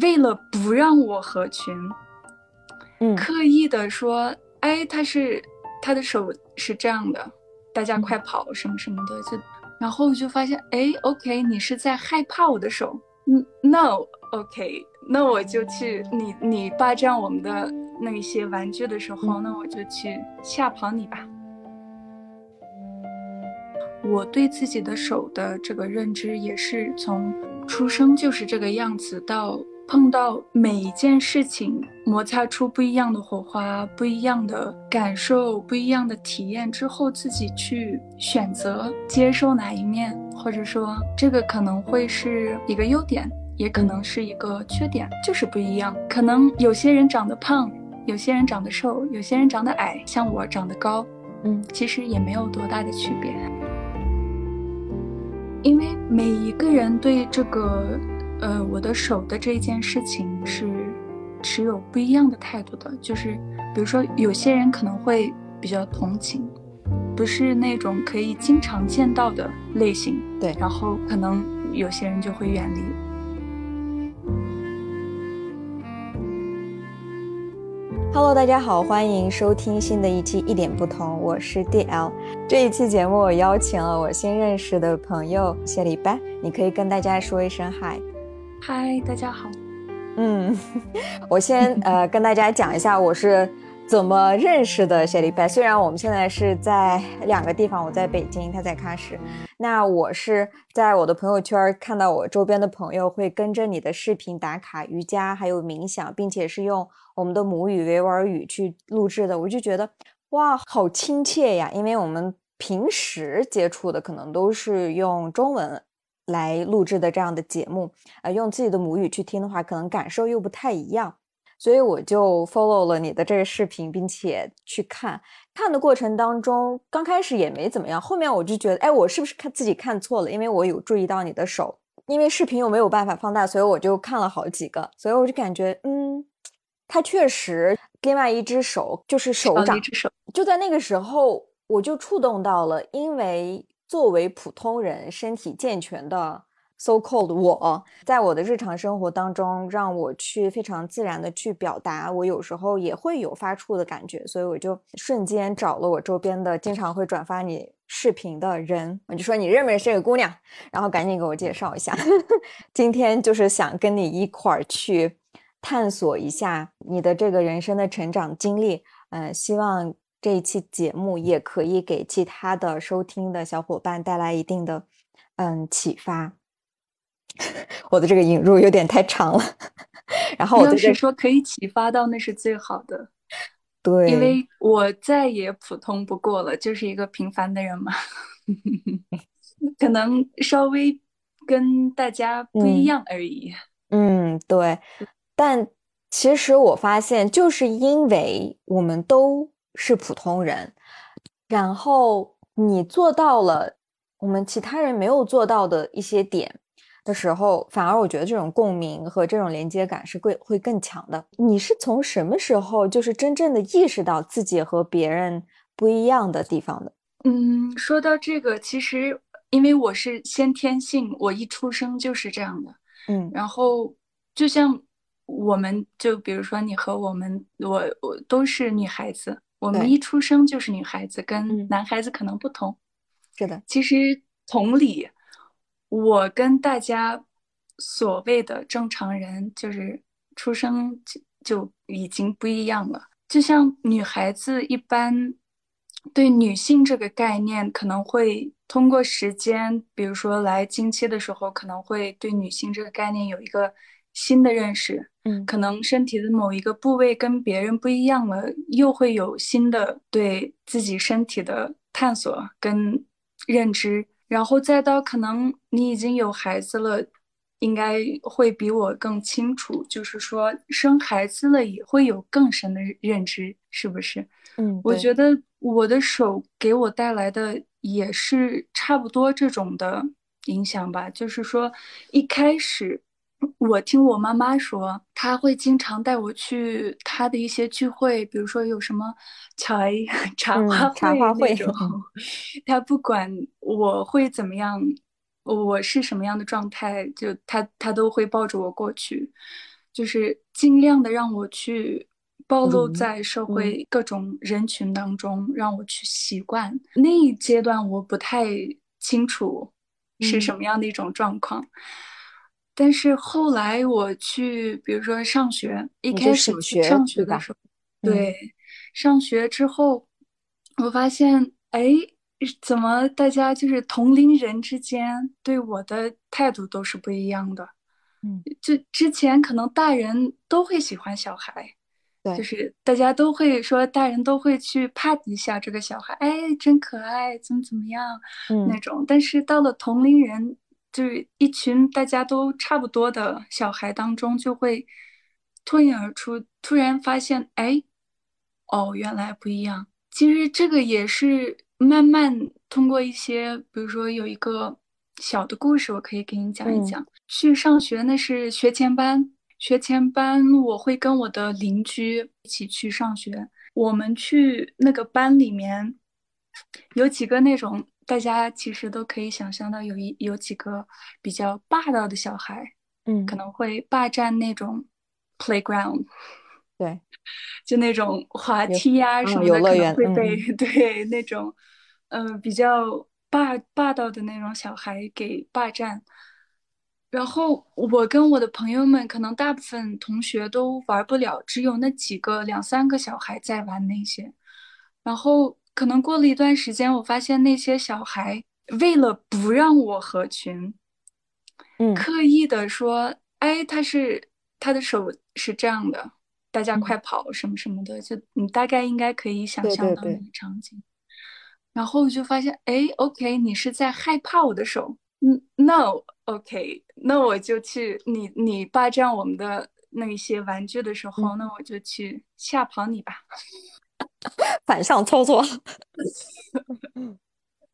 为了不让我合群，嗯。刻意的说，哎，他是他的手是这样的，大家快跑什么什么的，就，然后我就发现，哎，OK，你是在害怕我的手，嗯，No，OK，那我就去，你你霸占我们的那些玩具的时候，那我就去吓跑你吧。我对自己的手的这个认知也是从出生就是这个样子，到碰到每一件事情，摩擦出不一样的火花、不一样的感受、不一样的体验之后，自己去选择接受哪一面，或者说这个可能会是一个优点，也可能是一个缺点，就是不一样。可能有些人长得胖，有些人长得瘦，有些人长得矮，像我长得高，嗯其实也没有多大的区别。因为每一个人对这个，呃，我的手的这一件事情是持有不一样的态度的。就是，比如说，有些人可能会比较同情，不是那种可以经常见到的类型。对然后可能有些人就会远离。Hello，大家好，欢迎收听新的一期一点不同，我是 DL。这一期节目我邀请了我新认识的朋友谢礼拜，你可以跟大家说一声嗨。嗨，大家好。嗯，我先呃跟大家讲一下我是怎么认识的谢礼拜。虽然我们现在是在两个地方，我在北京，他在喀什。那我是在我的朋友圈看到我周边的朋友会跟着你的视频打卡瑜伽，还有冥想，并且是用我们的母语维吾尔语去录制的，我就觉得哇，好亲切呀！因为我们平时接触的可能都是用中文来录制的这样的节目，呃，用自己的母语去听的话，可能感受又不太一样。所以我就 follow 了你的这个视频，并且去看。看的过程当中，刚开始也没怎么样，后面我就觉得，哎，我是不是看自己看错了？因为我有注意到你的手，因为视频又没有办法放大，所以我就看了好几个，所以我就感觉，嗯，他确实另外一只手就是手掌。就在那个时候，我就触动到了，因为作为普通人，身体健全的 so called 我，在我的日常生活当中，让我去非常自然的去表达，我有时候也会有发怵的感觉，所以我就瞬间找了我周边的经常会转发你视频的人，我就说你认不认识这个姑娘，然后赶紧给我介绍一下。今天就是想跟你一块儿去探索一下你的这个人生的成长经历，呃，希望这一期节目也可以给其他的收听的小伙伴带来一定的嗯启发。我的这个引入有点太长了，然后我就是说可以启发到，那是最好的。对，因为我再也普通不过了，就是一个平凡的人嘛，可能稍微跟大家不一嗯样而已。嗯，对，但其实我发现，就是因为我们都是普通人，然后你做到了我们其他人没有做到的一些点的时候，反而我觉得这种共鸣和这种连接感是会会更强的。你是从什么时候就是真正的意识到自己和别人不一样的地方的？嗯，说到这个，其实因为我是先天性，我一出生就是这样的。嗯然后就像我们，就比如说你和我们，我我都是女孩子，我们一出生就是女孩子，跟嗯男孩子可能不同。是的，其实同理，我跟大家所谓的正常人，就是出生就就已经不一样了。就像女孩子一般对女性这个概念，可能会通过时间，比如说来经期的时候，可能会对女性这个概念有一个新的认识。嗯可能身体的某一个部位跟别人不一样了，又会有新的对自己身体的探索跟认知，然后再到可能你已经有孩子了，应该会比我更清楚，就是说生孩子了也会有更深的认知，是不是？嗯，我觉得我的手给我带来的也是差不多这种的影响吧，就是说一开始我听我妈妈说，她会经常带我去她的一些聚会，比如说有什么茶 茶嗯话茶话会那种，她不管我会怎么样，我是什么样的状态，就她她都会抱着我过去。就是尽量的让我去暴露在社会各种人群当中，让我去习惯。那一阶段我不太清楚是什么样的一种状况，但是后来我去，比如说上学，一开始去上学的时候，对，上学之后，我发现，哎。怎么大家就是同龄人之间对我的态度都是不一样的？嗯，就之前可能大人都会喜欢小孩，对，就是大家都会说大人都会去拍一下这个小孩，哎，真可爱，怎么怎么样，嗯，那种。但是到了同龄人，就是一群大家都差不多的小孩当中，就会脱颖而出，突然发现，哎，哦，原来不一样。其实这个也是。慢慢通过一些，比如说有一个小的故事，我可以给你讲一讲。去上学那是学前班，学前班我会跟我的邻居一起去上学。我们去那个班里面，有几个那种大家其实都可以想象到，有一有几个比较霸道的小孩，嗯，可能会霸占那种 playground。对，就那种滑梯呀什么的，可能会被 对那种，嗯，比较霸霸道的那种小孩给霸占。然后我跟我的朋友们，可能大部分同学都玩不了，只有那几个两三个小孩在玩那些。然后可能过了一段时间，我发现那些小孩为了不让我合群，嗯，刻意的说：“哎，他是他的手是这样的。”大家快跑什么什么的，就你大概应该可以想象到那个场景。然后我就发现，哎，OK，你是在害怕我的手。嗯，No，OK，那我就去你你霸占我们的那些玩具的时候，那我就去吓跑你吧。反向操作。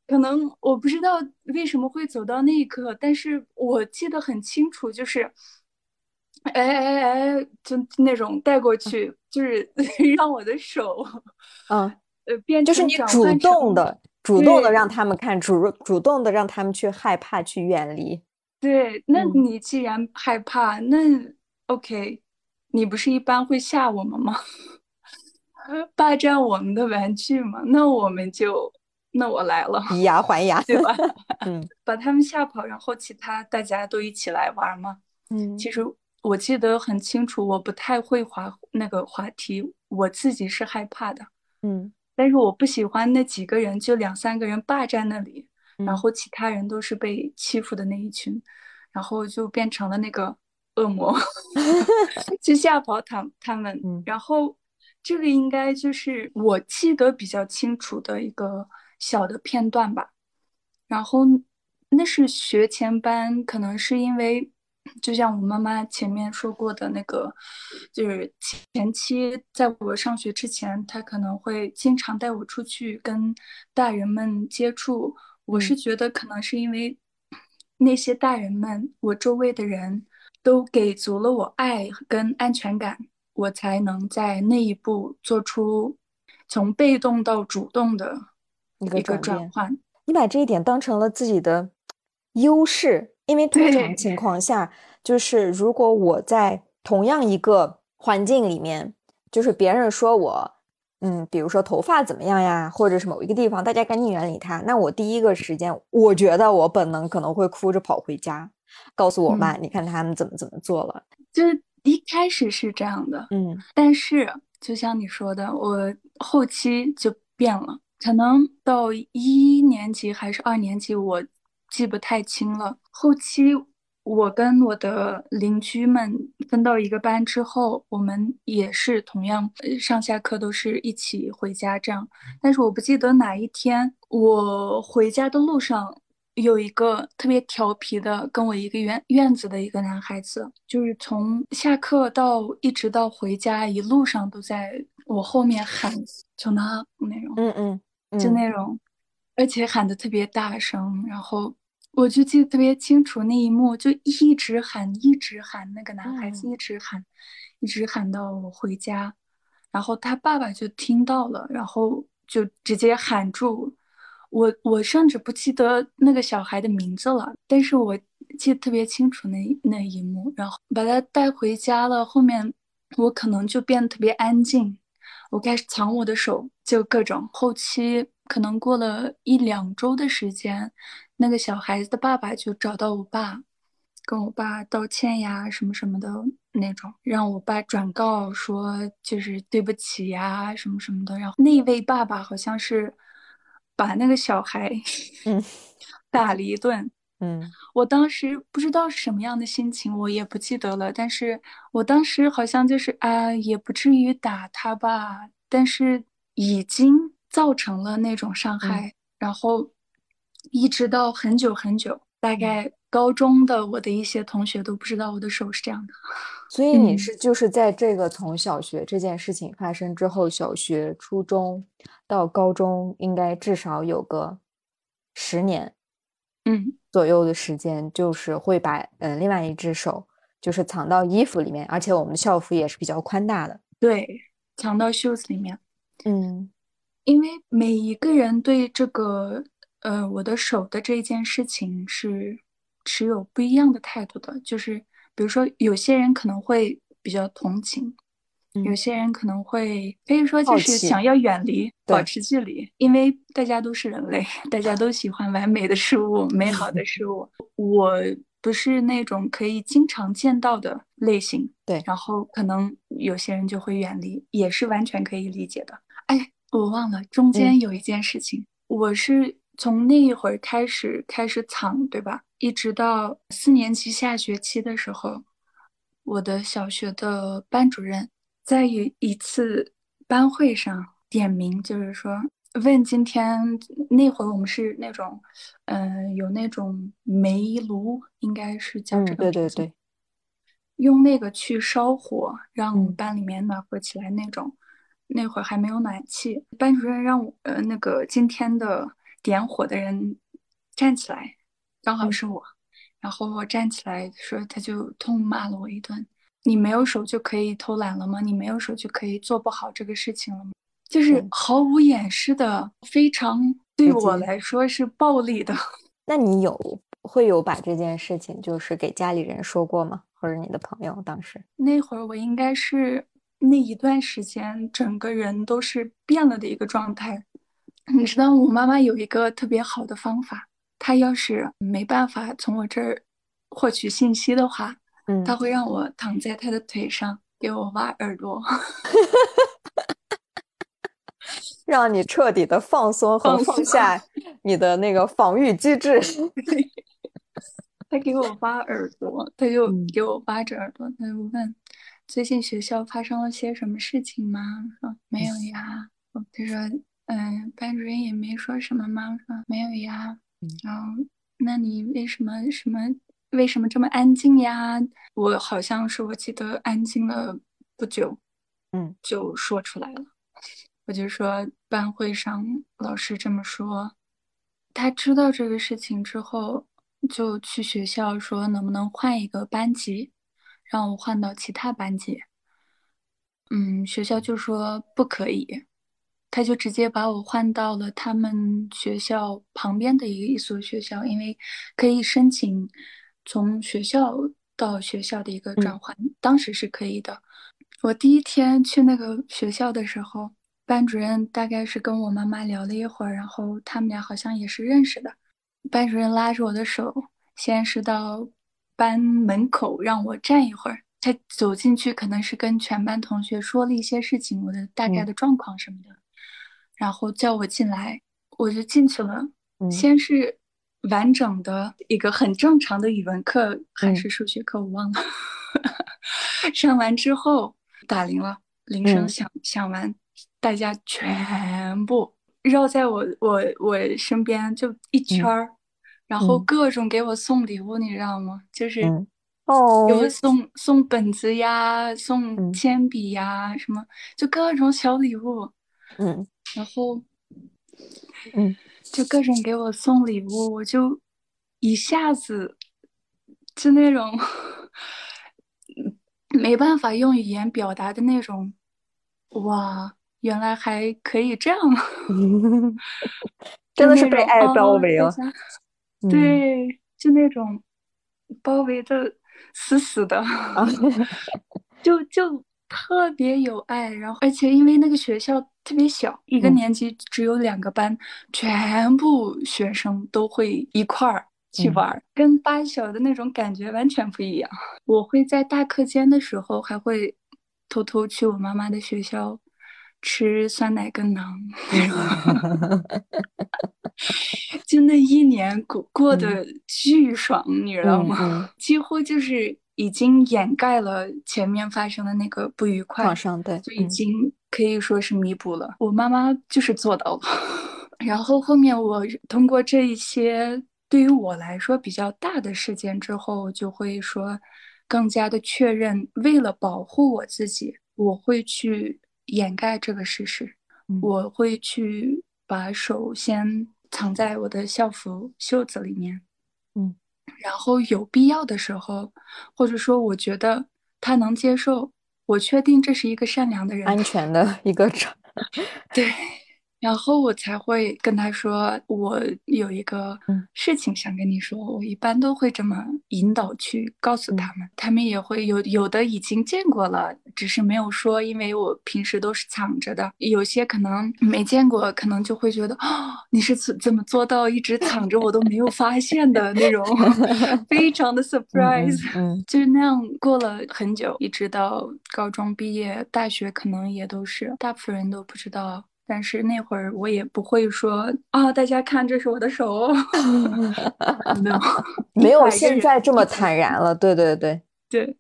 可能我不知道为什么会走到那一刻，但是我记得很清楚，就是。哎哎哎，就那种带过去，就是 让我的手，嗯，呃，变就是你主动的，主动的让他们看，主主动的让他们去害怕，去远离。对，那你既然害怕，那 OK，你不是一般会吓我们吗？霸占我们的玩具嘛？那我们就，那我来了，以牙还牙，对吧？嗯，把他们吓跑，然后其他大家都一起来玩嘛。嗯，其实。我记得很清楚，我不太会滑那个滑梯，我自己是害怕的，嗯，但是我不喜欢那几个人，就两三个人霸占那里，然后其他人都是被欺负的那一群，然后就变成了那个恶魔，去吓跑他他们，然后这个应该就是我记得比较清楚的一个小的片段吧，然后那是学前班，可能是因为。就像我妈妈前面说过的那个，就是前期在我上学之前，她可能会经常带我出去跟大人们接触。我是觉得可能是因为那些大人们，我周围的人都给足了我爱跟安全感，我才能在那一步做出从被动到主动的一个转换。你把这一点当成了自己的优势。因为通常情况下，就是如果我在同样一个环境里面，就是别人说我，嗯，比如说头发怎么样呀，或者是某一个地方，大家赶紧远离他，那我第一个时间，我觉得我本能可能会哭着跑回家，告诉我妈，你看他们怎么怎么做了。就是一开始是这样的，嗯，但是就像你说的，我后期就变了，可能到一年级还是二年级，我。记不太清了。后期我跟我的邻居们分到一个班之后，我们也是同样上下课都是一起回家这样。但是我不记得哪一天我回家的路上有一个特别调皮的，跟我一个院院子的一个男孩子，就是从下课到一直到回家一路上都在我后面喊“就那”那种，嗯嗯，就那种，而且喊的特别大声，然后。我就记得特别清楚那一幕，就一直喊，一直喊，那个男孩子一直喊，一直喊到我回家，然后他爸爸就听到了，然后就直接喊住我。我甚至不记得那个小孩的名字了，但是我记得特别清楚那那一幕，然后把他带回家了。后面我可能就变得特别安静，我开始藏我的手，就各种。后期可能过了一两周的时间，那个小孩子的爸爸就找到我爸，跟我爸道歉呀，什么什么的那种，让我爸转告说就是对不起呀，什么什么的。然后那位爸爸好像是把那个小孩嗯 打了一顿。嗯，我当时不知道是什么样的心情，我也不记得了。但是我当时好像就是啊，也不至于打他吧，但是已经造成了那种伤害。然后一直到很久很久，大概高中的我的一些同学都不知道我的手是这样的。所以你是就是在这个从小学这件事情发生之后，小学、初中到高中，应该至少有个十年。嗯。左右的时间，就是会把嗯另外一只手就是藏到衣服里面，而且我们的校服也是比较宽大的，对，藏到袖子里面。嗯，因为每一个人对这个呃我的手的这件事情是持有不一样的态度的，就是比如说有些人可能会比较同情。有些人可能会可以说就是想要远离、保持距离，因为大家都是人类，大家都喜欢完美的事物、美好的事物。我不是那种可以经常见到的类型，对。然后可能有些人就会远离，也是完全可以理解的。哎，我忘了中间有一件事情，我是从那一会儿开始开始藏，对吧？一直到四年级下学期的时候，我的小学的班主任。在一一次班会上点名，就是说问今天那会儿我们是那种，嗯，有那种煤炉，应该是叫这个，对对对，用那个去烧火，让班里面暖和起来那种。那会儿还没有暖气，班主任让我呃那个今天的点火的人站起来，刚好是我，然后我站起来说，他就痛骂了我一顿。你没有手就可以偷懒了吗？你没有手就可以做不好这个事情了吗？就是毫无掩饰的，非常对我来说是暴力的。那你有会有把这件事情就是给家里人说过吗？或者你的朋友当时？那会儿我应该是那一段时间整个人都是变了的一个状态。你知道我妈妈有一个特别好的方法，她要是没办法从我这儿获取信息的话。嗯他会让我躺在他的腿上，给我挖耳朵，让你彻底的放松和放下你的那个防御机制。他给我挖耳朵，他就给我挖着耳朵，他就问：“最近学校发生了些什么事情吗？”说：“没有呀。”他说：“嗯，班主任也没说什么吗？”说：“没有呀。”然后，那你为什么什么？为什么这么安静呀？我好像是我记得安静了不久，嗯，就说出来了。我就说班会上老师这么说，他知道这个事情之后，就去学校说能不能换一个班级，让我换到其他班级。嗯，学校就说不可以。他就直接把我换到了他们学校旁边的一个一所学校，因为可以申请。从学校到学校的一个转换，当时是可以的。我第一天去那个学校的时候，班主任大概是跟我妈妈聊了一会儿，然后他们俩好像也是认识的。班主任拉着我的手，先是到班门口让我站一会儿，他走进去可能是跟全班同学说了一些事情，我的大概的状况什么的，然后叫我进来，我就进去了。先是。完整的一个很正常的语文课还是数学课，我忘了。上完之后打铃了，铃声响响完，大家全部绕在我我我身边就一圈儿，然后各种给我送礼物，你知道吗？就是哦，有送送本子呀，送铅笔呀，什么就各种小礼物。嗯，然后嗯。就各种给我送礼物，我就一下子就那种没办法用语言表达的那种，哇，原来还可以这样，真的是被爱包围了。对，就那种包围的死死的，就就特别有爱。然后，而且因为那个学校特别小，一个年级只有两个班，全部学生都会一块儿去玩，跟八小的那种感觉完全不一样。我会在大课间的时候，还会偷偷去我妈妈的学校吃酸奶跟馕。就那一年过过得巨爽，你知道吗？几乎就是已经掩盖了前面发生的那个不愉快，创伤对，就已经可以说是弥补了。我妈妈就是做到了。然后后面我通过这一些对于我来说比较大的事件之后，就会说更加的确认，为了保护我自己，我会去掩盖这个事实，我会去把手先。藏在我的校服袖子里面，嗯，然后有必要的时候，或者说我觉得他能接受，我确定这是一个善良的人，安 全的一个 对。然后我才会跟他说，我有一个事情想跟你说。我一般都会这么引导去告诉他们，他们也会有有的已经见过了，只是没有说，因为我平时都是藏着的。有些可能没见过，可能就会觉得啊，你是怎怎么做到一直藏着我都没有发现的那种，非常的 surprise。嗯，就是那样过了很久，一直到高中毕业，大学可能也都是，大部分人都不知道。但是那会儿我也不会说啊，大家看这是我的手，没有 没有现在这么坦然了。对对对 对，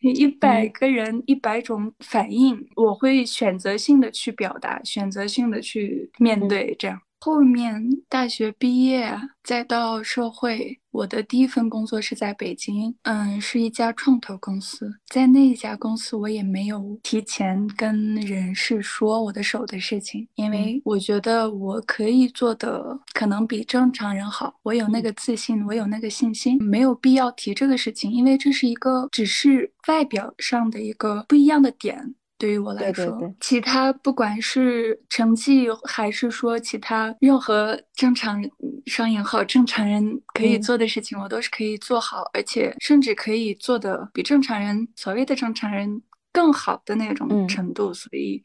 一百个人一百种反应，我会选择性的去表达，选择性的去面对，这样。后面大学毕业，再到社会，我的第一份工作是在北京，嗯，是一家创投公司。在那一家公司，我也没有提前跟人事说我的手的事情，因为我觉得我可以做的可能比正常人好，我有那个自信，我有那个信心，没有必要提这个事情，因为这是一个只是外表上的一个不一样的点。对于我来说，其他不管是成绩还是说其他任何正常双引号正常人可以做的事情，我都是可以做好，而且甚至可以做的比正常人所谓的正常人更好的那种程度，所以。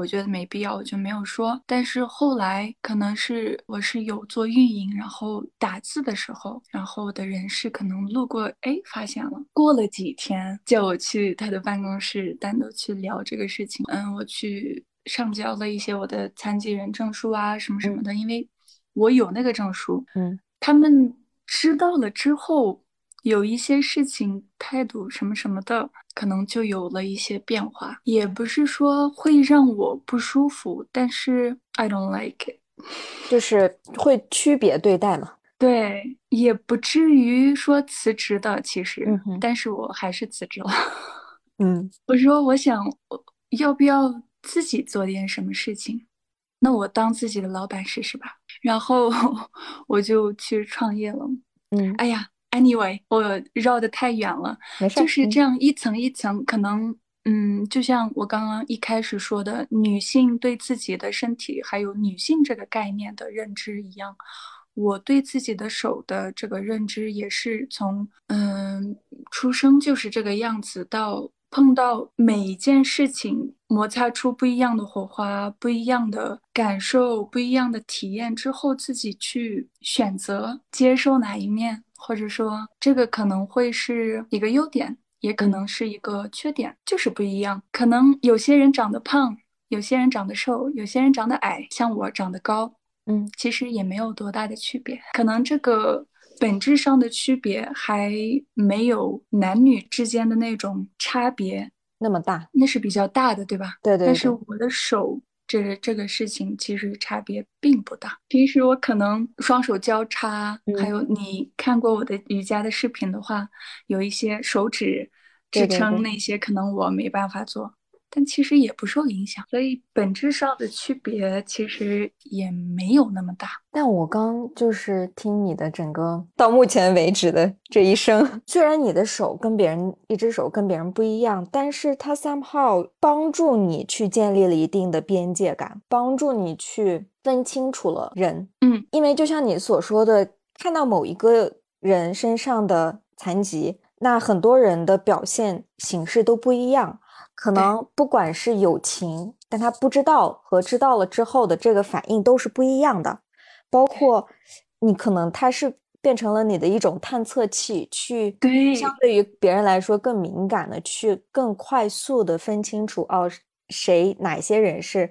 我觉得没必要，我就没有说。但是后来可能是我是有做运营，然后打字的时候，然后我的人事可能路过，哎，发现了。过了几天，叫我去他的办公室单独去聊这个事情。嗯，我去上交了一些我的残疾人证书啊，什么什么的，因为我有那个证书。嗯，他们知道了之后。有一些事情态度什么什么的，可能就有了一些变化，也不是说会让我不舒服，但是 I don't like it，就是会区别对待嘛。对，也不至于说辞职的，其实，但是我还是辞职了。嗯，我说我想要不要自己做点什么事情，那我当自己的老板试试吧。然后 我就去创业了。嗯，哎呀。Anyway，我绕得太远了，就是这样一层一层，可能，嗯，就像我刚刚一开始说的，女性对自己的身体还有女性这个概念的认知一样，我对自己的手的这个认知也是从，嗯，出生就是这个样子，到碰到每一件事情，摩擦出不一样的火花，不一样的感受，不一样的体验之后，自己去选择接受哪一面。或者说，这个可能会是一个优点，也可能是一个缺点，就是不一样。可能有些人长得胖，有些人长得瘦，有些人长得矮，像我长得高，嗯，其实也没有多大的区别。可能这个本质上的区别还没有男女之间的那种差别那么大，那是比较大的，对吧？对对。但是我的手。这这个事情其实差别并不大。平时我可能双手交叉，还有你看过我的瑜伽的视频的话，有一些手指支撑那些，可能我没办法做。但其实也不受影响，所以本质上的区别其实也没有那么大。但我刚就是听你的整个到目前为止的这一生，虽然你的手跟别人一只手跟别人不一样，但是它 somehow 帮助你去建立了一定的边界感，帮助你去分清楚了人。嗯，因为就像你所说的，看到某一个人身上的。残疾，那很多人的表现形式都不一样，可能不管是友情，但他不知道和知道了之后的这个反应都是不一样的，包括你可能他是变成了你的一种探测器，去对相对于别人来说更敏感的，去更快速的分清楚哦，谁哪些人是。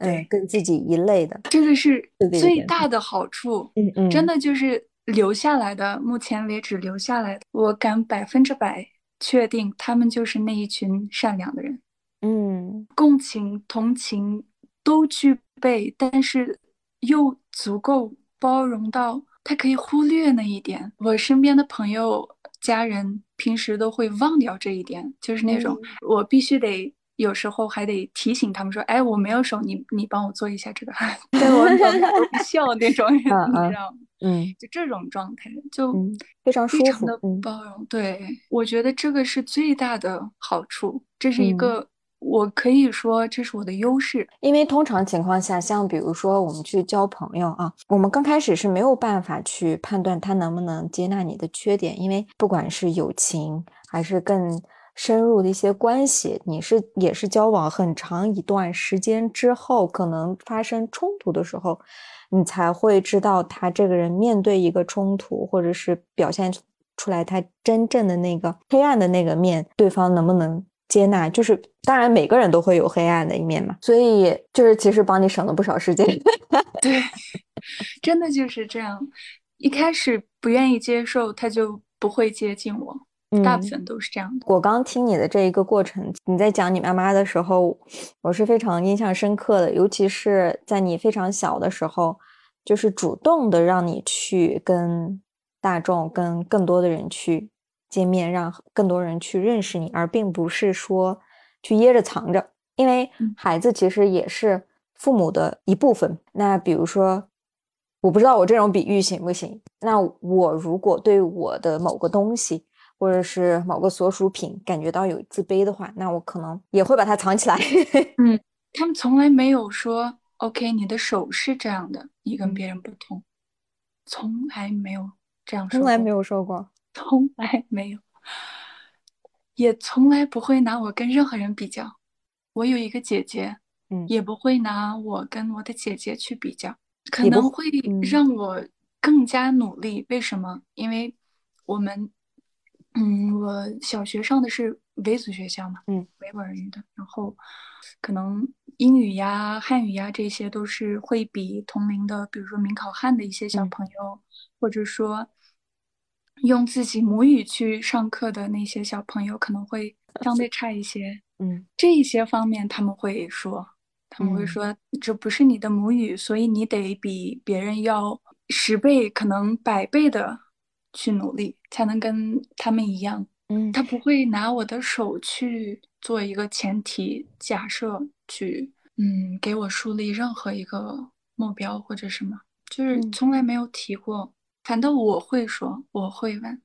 嗯，跟自己一类的，这个是最大的好处。嗯嗯，真的就是留下来的，目前为止留下来的，我敢百分之百确定，他们就是那一群善良的人。嗯，共情、同情都具备，但是又足够包容到他可以忽略那一点。我身边的朋友、家人平时都会忘掉这一点，就是那种我必须得。有时候还得提醒他们说：“哎，我没有手，你你帮我做一下这个。”对我都笑那种，你知道吗？嗯，就这种状态就非常非常的包容。对，我觉得这个是最大的好处，这是一个我可以说这是我的优势。因为通常情况下，像比如说我们去交朋友啊，我们刚开始是没有办法去判断他能不能接纳你的缺点，因为不管是友情还是更。深入的一些关系，你是也是交往很长一段时间之后，可能发生冲突的时候，你才会知道他这个人面对一个冲突，或者是表现出来他真正的那个黑暗的那个面，对方能不能接纳？就是当然每个人都会有黑暗的一面嘛，所以就是其实帮你省了不少时间。对，真的就是这样，一开始不愿意接受，他就不会接近我。大部分都是这样的。我刚听你的这一个过程，你在讲你妈妈的时候，我是非常印象深刻的。尤其是在你非常小的时候，就是主动的让你去跟大众、跟更多的人去见面，让更多人去认识你，而并不是说去掖着藏着。因为孩子其实也是父母的一部分。那比如说，我不知道我这种比喻行不行？那我如果对我的某个东西，或者是某个所属品感觉到有自卑的话，那我可能也会把它藏起来。嗯，他们从来没有说 “OK”，你的手是这样的，你跟别人不同，从来没有这样说，从来没有说过，从来没有，也从来不会拿我跟任何人比较。我有一个姐姐，嗯，也不会拿我跟我的姐姐去比较，可能会让我更加努力。为什么？因为我们。嗯，我小学上的是维族学校嘛，嗯，维吾尔语的，然后可能英语呀、汉语呀这些都是会比同龄的，比如说民考汉的一些小朋友，或者说用自己母语去上课的那些小朋友，可能会相对差一些。嗯，这一些方面他们会说，他们会说这不是你的母语，所以你得比别人要十倍，可能百倍的。去努力才能跟他们一样，嗯，他不会拿我的手去做一个前提假设，去嗯给我树立任何一个目标或者什么，就是从来没有提过。反倒我会说，我会问，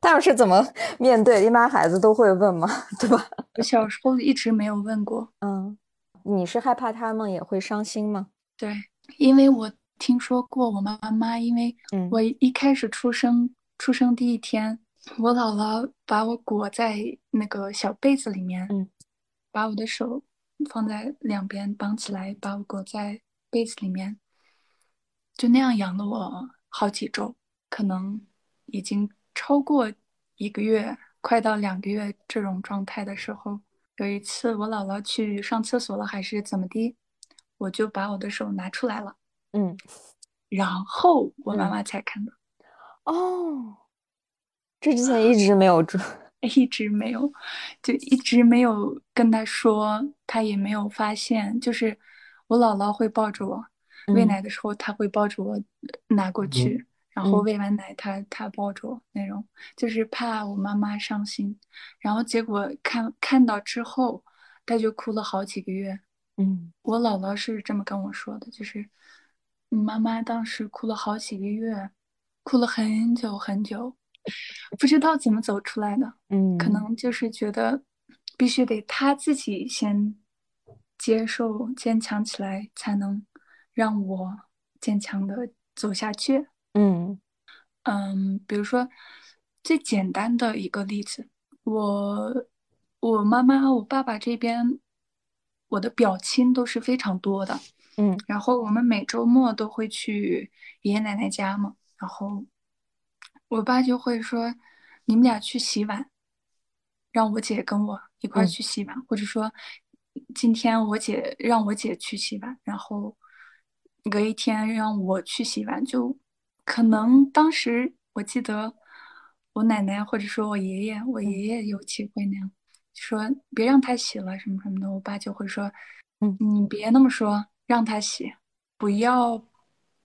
他要是怎么面对？一般孩子都会问嘛？对吧？我小时候一直没有问过。嗯，你是害怕他们也会伤心吗？对，因为我。听说过我妈妈，因为我一开始出生，出生第一天，我姥姥把我裹在那个小被子里面，把我的手放在两边绑起来，把我裹在被子里面，就那样养了我好几周，可能已经超过一个月，快到两个月这种状态的时候，有一次我姥姥去上厕所了，还是怎么的，我就把我的手拿出来了。嗯，然后我妈妈才看到，哦，这之前一直没有住，一直没有，就一直没有跟她说，她也没有发现。就是我姥姥会抱着我喂奶的时候，他会抱着我拿过去，然后喂完奶，他他抱着我那种，就是怕我妈妈伤心。然后结果看看到之后，他就哭了好几个月。嗯，我姥姥是这么跟我说的，就是。妈妈当时哭了好几个月，哭了很久很久，不知道怎么走出来的。嗯，可能就是觉得必须得他自己先接受、坚强起来，才能让我坚强的走下去。嗯嗯，比如说最简单的一个例子，我我妈妈、我爸爸这边，我的表亲都是非常多的，嗯，然后我们每周末都会去爷爷奶奶家嘛，然后我爸就会说，你们俩去洗碗，让我姐跟我一块去洗碗，或者说今天我姐让我姐去洗碗，然后隔一天让我去洗碗，就。可能当时我记得我奶奶或者说我爷爷，我爷爷有机会那样说，别让他洗了什么什么的。我爸就会说，嗯，你别那么说，让他洗，不要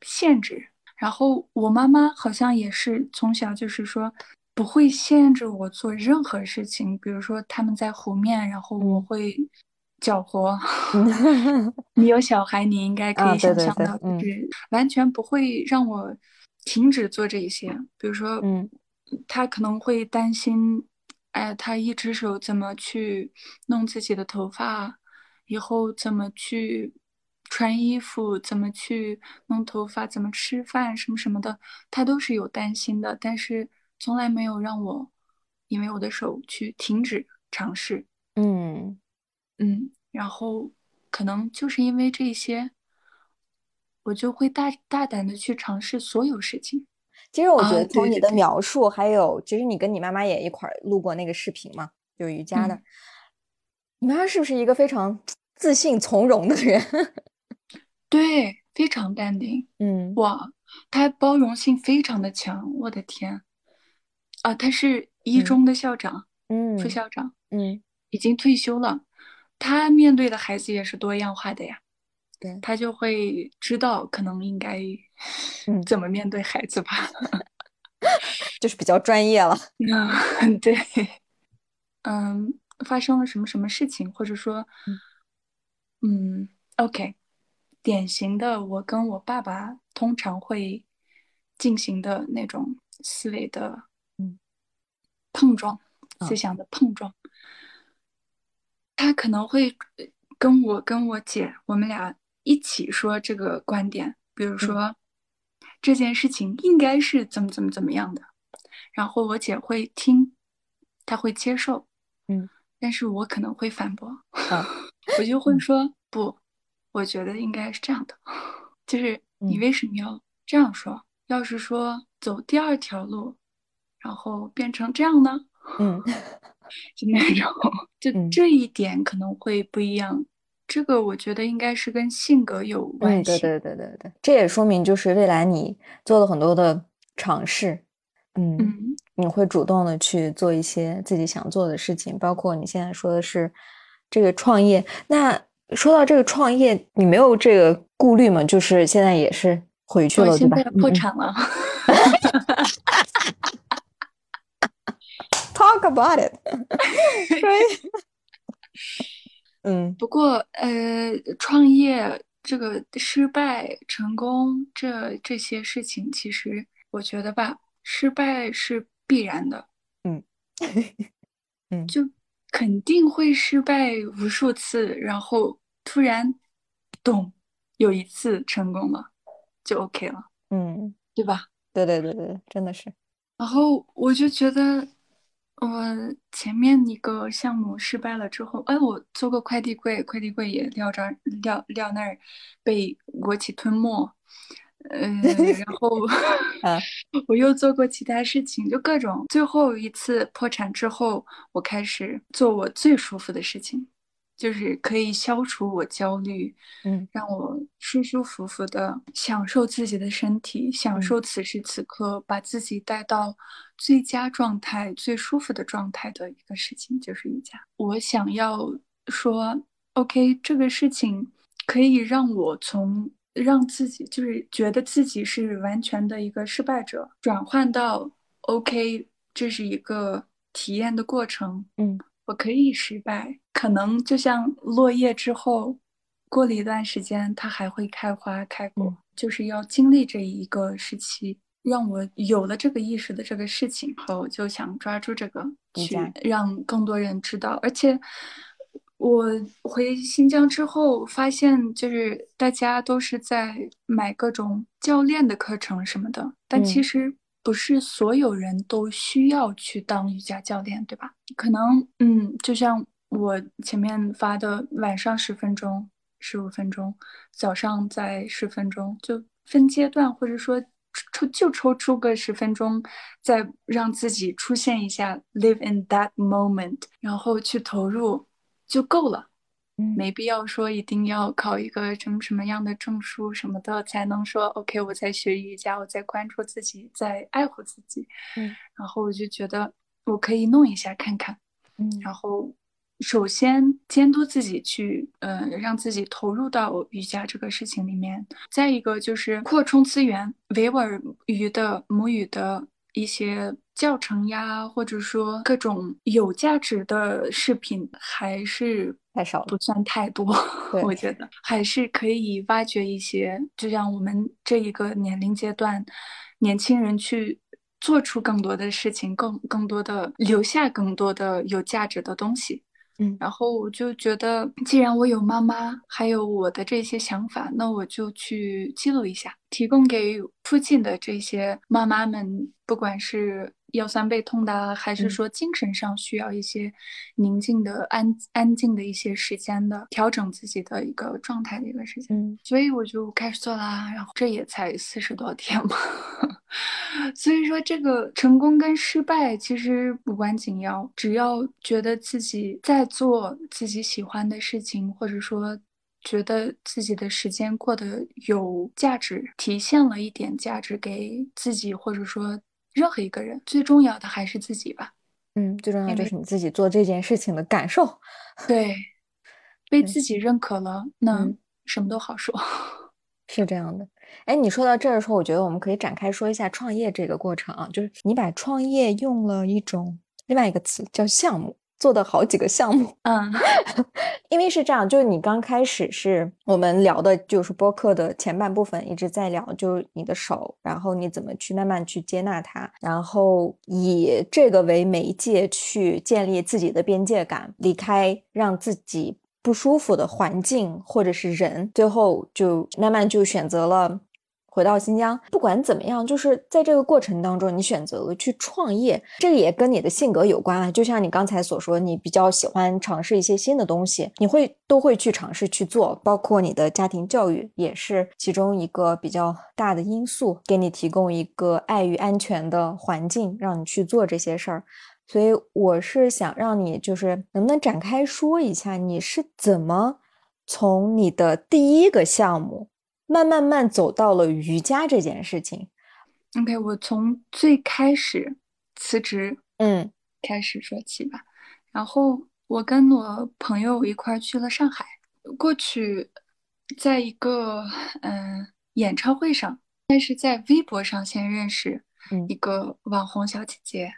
限制。然后我妈妈好像也是从小就是说不会限制我做任何事情，比如说他们在湖面，然后我会搅和。你有小孩，你应该可以想象到，就是完全不会让我。停止做这些，比如说，嗯，他可能会担心，哎，他一只手怎么去弄自己的头发，以后怎么去穿衣服，怎么去弄头发，怎么吃饭，什么什么的，他都是有担心的，但是从来没有让我因为我的手去停止尝试，嗯嗯，然后可能就是因为这些。我就会大大胆的去尝试所有事情。其实我觉得从你的描述，还有其实你跟你妈妈也一块录过那个视频嘛，有瑜伽的。你妈妈是不是一个非常自信从容的人？对，非常淡定。嗯，哇，他包容性非常的强。我的天，啊，他是一中的校长，嗯，副校长，嗯，已经退休了。他面对的孩子也是多样化的呀。对他就会知道可能应该 怎么面对孩子吧，就是比较专业了。嗯，对，嗯，发生了什么什么事情，或者说，嗯，OK，典型的我跟我爸爸通常会进行的那种思维的嗯。碰撞，思想的碰撞，他可能会跟我跟我姐，我们俩。一起说这个观点，比如说这件事情应该是怎么怎么怎么样的，然后我姐会听，她会接受，嗯，但是我可能会反驳，我就会说不，我觉得应该是这样的，就是你为什么要这样说？要是说走第二条路，然后变成这样呢？嗯，就那种，就这一点可能会不一样。这个我觉得应该是跟性格有关系。对对对对对，这也说明就是未来你做了很多的尝试，嗯，你会主动的去做一些自己想做的事情，包括你现在说的是这个创业。那说到这个创业，你没有这个顾虑吗？就是现在也是回去了，对吧？破产了。Talk about it. 嗯，不过呃，创业这个失败、成功这这些事情，其实我觉得吧，失败是必然的。嗯嗯，就肯定会失败无数次，然后突然咚，有一次成功了，就 OK 了。嗯，对吧？对对对对，真的是。然后我就觉得。我前面一个项目失败了之后，哎，我做过快递柜，快递柜也撂这儿，撂撂那儿，被国企吞没。嗯，然后 我又做过其他事情，就各种。最后一次破产之后，我开始做我最舒服的事情。就是可以消除我焦虑，嗯，让我舒舒服服的享受自己的身体，享受此时此刻，把自己带到最佳状态、最舒服的状态的一个事情，就是瑜伽。我想要说，OK，这个事情可以让我从让自己就是觉得自己是完全的一个失败者，转换到 OK，这是一个体验的过程，嗯。我可以失败，可能就像落叶之后，过了一段时间，它还会开花开果，就是要经历这一个时期。让我有了这个意识的这个事情后，就想抓住这个去让更多人知道。而且我回新疆之后，发现就是大家都是在买各种教练的课程什么的，但其实不是所有人都需要去当瑜伽教练，对吧？可能，嗯，就像我前面发的，晚上十分钟、十五分钟，早上再十分钟，就分阶段，或者说抽就抽出个十分钟，再让自己出现一下，live in that moment，然后去投入就够了。没必要说一定要考一个什么什么样的证书什么的才能说 OK，我在学瑜伽，我在关注自己，在爱护自己。嗯，然后我就觉得我可以弄一下看看。嗯，然后首先监督自己去，呃，让自己投入到瑜伽这个事情里面。再一个就是扩充资源，维吾尔语的母语的一些。教程呀，或者说各种有价值的视频，还是太少，不算太多。我觉得还是可以挖掘一些，就像我们这一个年龄阶段，年轻人去做出更多的事情，更更多的留下更多的有价值的东西。嗯，然后我就觉得，既然我有妈妈，还有我的这些想法，那我就去记录一下，提供给附近的这些妈妈们，不管是。腰酸背痛的，还是说精神上需要一些宁静的、安安静的一些时间的调整自己的一个状态的一个时间，嗯，所以我就开始做啦。然后这也才四十多天嘛，所以说这个成功跟失败其实无关紧要，只要觉得自己在做自己喜欢的事情，或者说觉得自己的时间过得有价值，体现了一点价值给自己，或者说。任何一个人最重要的还是自己吧，嗯，最重要就是你自己做这件事情的感受，对，被自己认可了，那什么都好说，是这样的。哎，你说到这儿的时候，我觉得我们可以展开说一下创业这个过程啊，就是你把创业用了一种另外一个词叫项目。做的好几个项目，嗯，因为是这样，就是你刚开始是我们聊的，就是播客的前半部分一直在聊，就是你的手，然后你怎么去慢慢去接纳它，然后以这个为媒介去建立自己的边界感，离开让自己不舒服的环境或者是人，最后就慢慢就选择了。回到新疆，不管怎么样，就是在这个过程当中，你选择了去创业，这个也跟你的性格有关啊。就像你刚才所说，你比较喜欢尝试一些新的东西，你会都会去尝试去做，包括你的家庭教育也是其中一个比较大的因素，给你提供一个爱与安全的环境，让你去做这些事儿。所以我是想让你，就是能不能展开说一下，你是怎么从你的第一个项目。慢慢慢走到了瑜伽这件事情。OK，我从最开始辞职，嗯，开始说起吧。然后我跟我朋友一块去了上海，过去在一个嗯演唱会上，但是在微博上先认识一个网红小姐姐。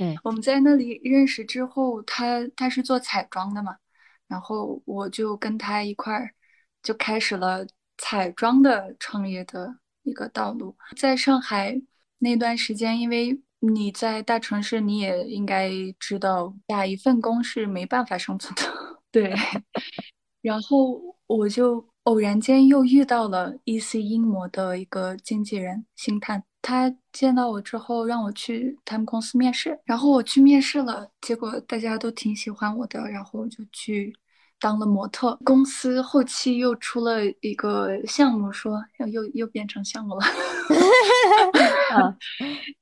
嗯，我们在那里认识之后，她她是做彩妆的嘛，然后我就跟她一块儿就开始了。彩妆的创业的一个道路，在上海那段时间，因为你在大城市，你也应该知道，打一份工是没办法生存的。对，然后我就偶然间又遇到了 E.C. 英模的一个经纪人星探，他见到我之后让我去他们公司面试，然后我去面试了，结果大家都挺喜欢我的，然后我就去。当了模特，公司后期又出了一个项目，说又又又变成项目了。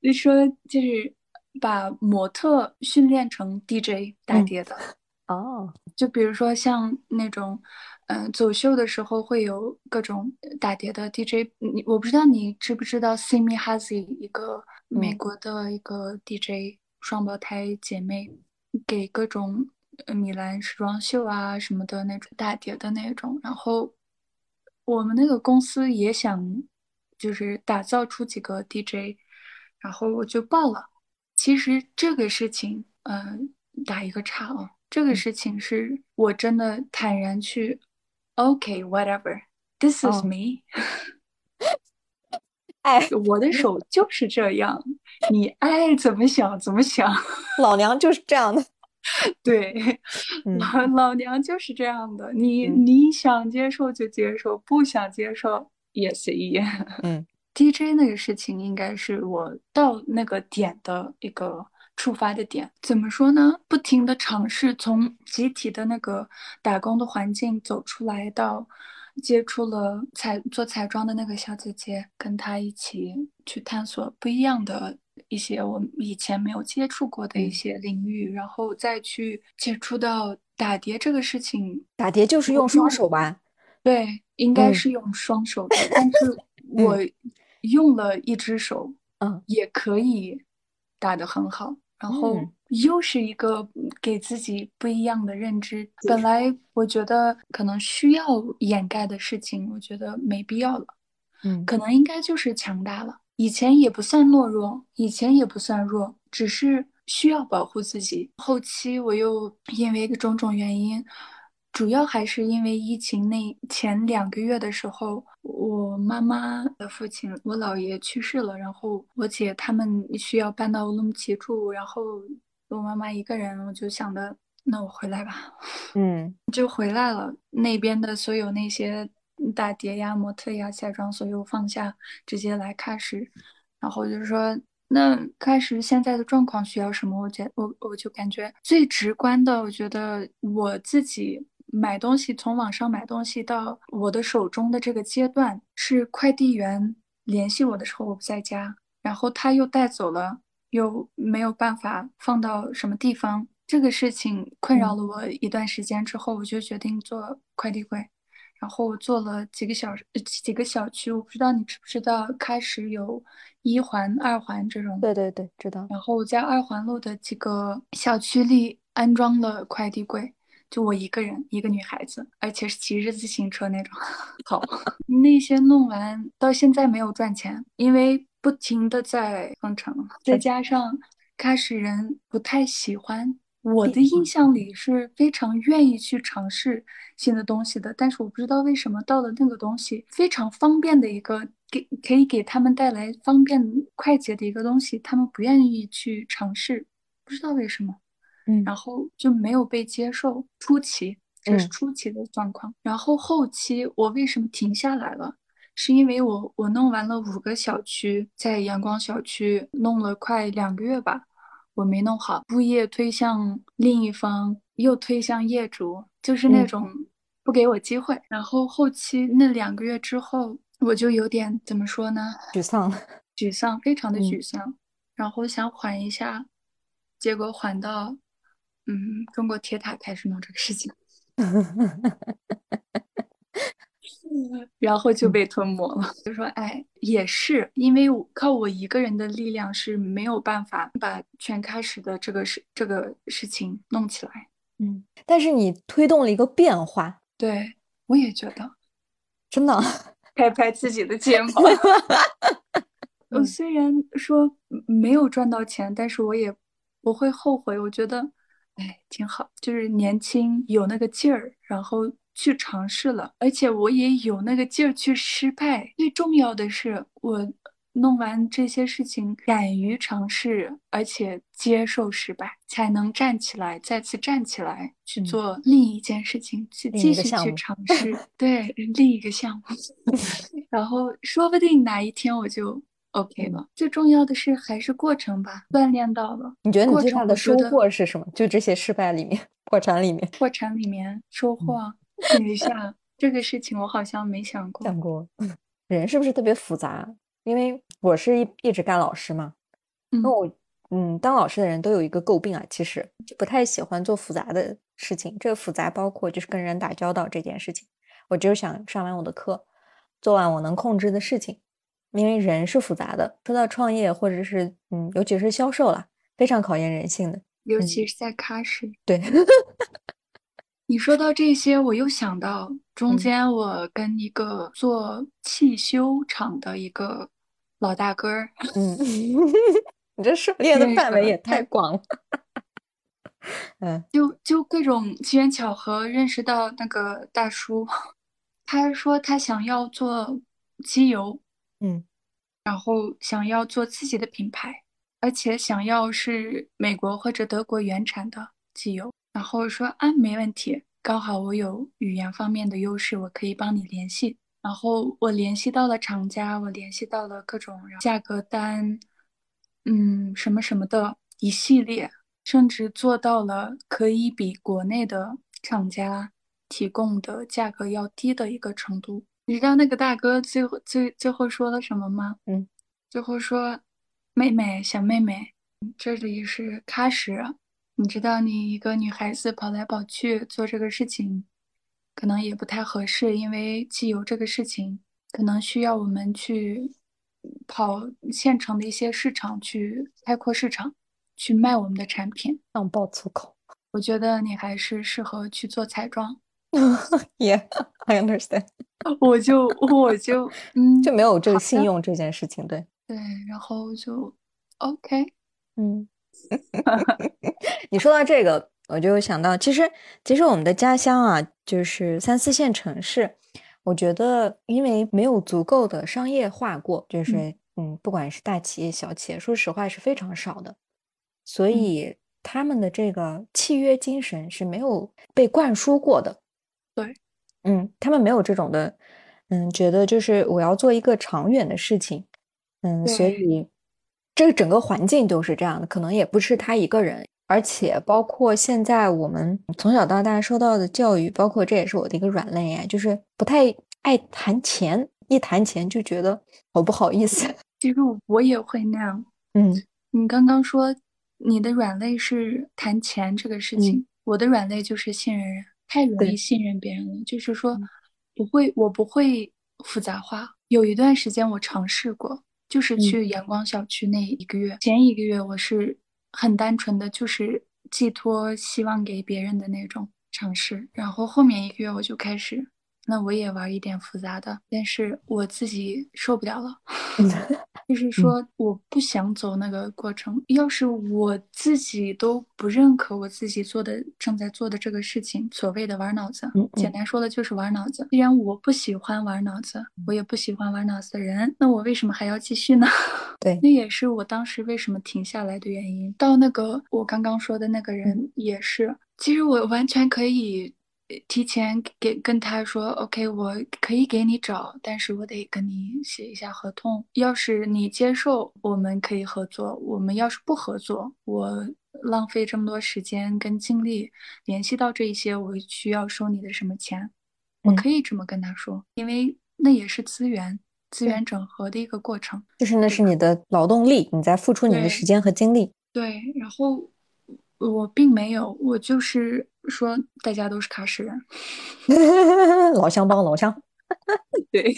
你 说就是把模特训练成 DJ 打碟的哦，就比如说像那种，嗯，走秀的时候会有各种打碟的 DJ。你我不知道你知不知道 Simi Hazy 一个美国的一个 DJ 双胞胎姐妹，给各种。米兰时装秀啊什么的那种大碟的那种，然后我们那个公司也想就是打造出几个 DJ，然后我就报了。其实这个事情，嗯，打一个叉哦，这个事情是我真的坦然去，OK，whatever，this is me。哎，我的手就是这样，你爱怎么想怎么想，老娘就是这样的。对，老老娘就是这样的。你你想接受就接受，不想接受也随意。嗯，DJ 那个事情应该是我到那个点的一个触发的点。怎么说呢？不停的尝试从集体的那个打工的环境走出来，到接触了彩做彩妆的那个小姐姐，跟她一起去探索不一样的。一些我以前没有接触过的一些领域，然后再去接触到打碟这个事情。打碟就是用双手吧？对，应该是用双手的。但是 我用了一只手，嗯，也可以打得很好。然后又是一个给自己不一样的认知。本来我觉得可能需要掩盖的事情，我觉得没必要了。嗯，可能应该就是强大了。以前也不算懦弱，以前也不算弱，只是需要保护自己。后期我又因为种种原因，主要还是因为疫情那前两个月的时候，我妈妈的父亲，我姥爷去世了，然后我姐他们需要搬到乌鲁木齐住，然后我妈妈一个人，我就想的，那我回来吧，嗯，就回来了。那边的所有那些。打碟呀，模特呀，彩妆，所以我放下，直接来开始。然后就是说，那开始现在的状况需要什么？我觉我我就感觉最直观的，我觉得我自己买东西，从网上买东西到我的手中的这个阶段，是快递员联系我的时候我不在家，然后他又带走了，又没有办法放到什么地方。这个事情困扰了我一段时间之后，我就决定做快递柜。然后我做了几个小时几个小区，我不知道你知不知道，开始有一环、二环这种。对对对，知道。然后我在二环路的几个小区里安装了快递柜，就我一个人，一个女孩子，而且是骑着自行车那种。好，那些弄完到现在没有赚钱，因为不停的在封城，再加上开始人不太喜欢。我的印象里是非常愿意去尝试新的东西的，但是我不知道为什么到了那个东西非常方便的一个给可以给他们带来方便快捷的一个东西，他们不愿意去尝试，不知道为什么，嗯，然后就没有被接受。初期这是初期的状况，然后后期我为什么停下来了？是因为我我弄完了五个小区，在阳光小区弄了快两个月吧。我没弄好，物业推向另一方，又推向业主，就是那种不给我机会。然后后期那两个月之后，我就有点怎么说呢？沮丧，沮丧，非常的沮丧。然后想缓一下，结果缓到，嗯，中国铁塔开始弄这个事情。然后就被吞没了。就说，哎，也是因为靠我一个人的力量是没有办法把全开始的这个事这个事情弄起来。嗯，但是你推动了一个变化。对，我也觉得，真的，拍拍自己的肩膀。我虽然说没有赚到钱，但是我也不会后悔。我觉得，哎，挺好，就是年轻有那个劲儿，然后。去尝试了，而且我也有那个劲儿去失败。最重要的是，我弄完这些事情，敢于尝试，而且接受失败，才能站起来，再次站起来去做另一件事情，去继续去尝 试。对，另一个项目，然后说不定哪一天我就 OK 了。最重要的是还是过程吧，锻炼到了。你觉得你最大的收获是什么？就这些失败里面，破产里面，破产里面收获。等一下，这个事情我好像没想过。想过，人是不是特别复杂？因为我是一一直干老师嘛，那我嗯，当老师的人都有一个诟病啊，其实就不太喜欢做复杂的事情。这个复杂包括就是跟人打交道这件事情。我就是想上完我的课，做完我能控制的事情。因为人是复杂的，说到创业或者是嗯，尤其是销售啦，非常考验人性的，尤其是在喀什。对。你说到这些，我又想到中间我跟一个做汽修厂的一个老大哥儿，嗯，你这涉猎的范围也太广了，嗯，就就各种机缘巧合认识到那个大叔，他说他想要做机油，嗯，然后想要做自己的品牌，而且想要是美国或者德国原产的机油。然后说啊，没问题，刚好我有语言方面的优势，我可以帮你联系。然后我联系到了厂家，我联系到了各种价格单，嗯，什么什么的一系列，甚至做到了可以比国内的厂家提供的价格要低的一个程度。你知道那个大哥最后最最后说了什么吗？嗯，最后说：“妹妹，小妹妹，这里是喀什，你知道你一个女孩子跑来跑去做这个事情。”可能也不太合适，因为机油这个事情可能需要我们去跑县城的一些市场去开阔市场，去卖我们的产品。让爆粗口！我觉得你还是适合去做彩妆。Yeah, I understand。我就我 就嗯，就没有这个信用这件事情，对对，然后就 OK，嗯，你说到这个。我就想到，其实其实我们的家乡啊，就是三四线城市。我觉得，因为没有足够的商业化过，就是嗯，不管是大企业、小企业，说实话是非常少的，所以他们的这个契约精神是没有被灌输过的。对，嗯，他们没有这种的，嗯，觉得就是我要做一个长远的事情，嗯，所以这个整个环境都是这样的，可能也不是他一个人。而且包括现在我们从小到大受到的教育，包括这也是我的一个软肋呀，就是不太爱谈钱，一谈钱就觉得好不好意思。其实我也会那样。嗯，你刚刚说你的软肋是谈钱这个事情，我的软肋就是信任人，太容易信任别人了。就是说不会，我不会复杂化。有一段时间我尝试过，就是去阳光小区那一个月，前一个月我是。很单纯的就是寄托希望给别人的那种尝试，然后后面一个月我就开始，那我也玩一点复杂的，但是我自己受不了了。就是说，我不想走那个过程。要是我自己都不认可我自己做的正在做的这个事情，所谓的玩脑子，简单说的就是玩脑子。既然我不喜欢玩脑子，我也不喜欢玩脑子的人，那我为什么还要继续呢？对，那也是我当时为什么停下来的原因。到那个我刚刚说的那个人也是，其实我完全可以。提前给跟他说，OK，我可以给你找，但是我得跟你写一下合同。要是你接受，我们可以合作；我们要是不合作，我浪费这么多时间跟精力联系到这一些，我需要收你的什么钱？我可以这么跟他说，因为那也是资源资源整合的一个过程，就是那是你的劳动力，你在付出你的时间和精力。对，然后。我并没有，我就是说，大家都是喀什人，老乡帮老乡，对，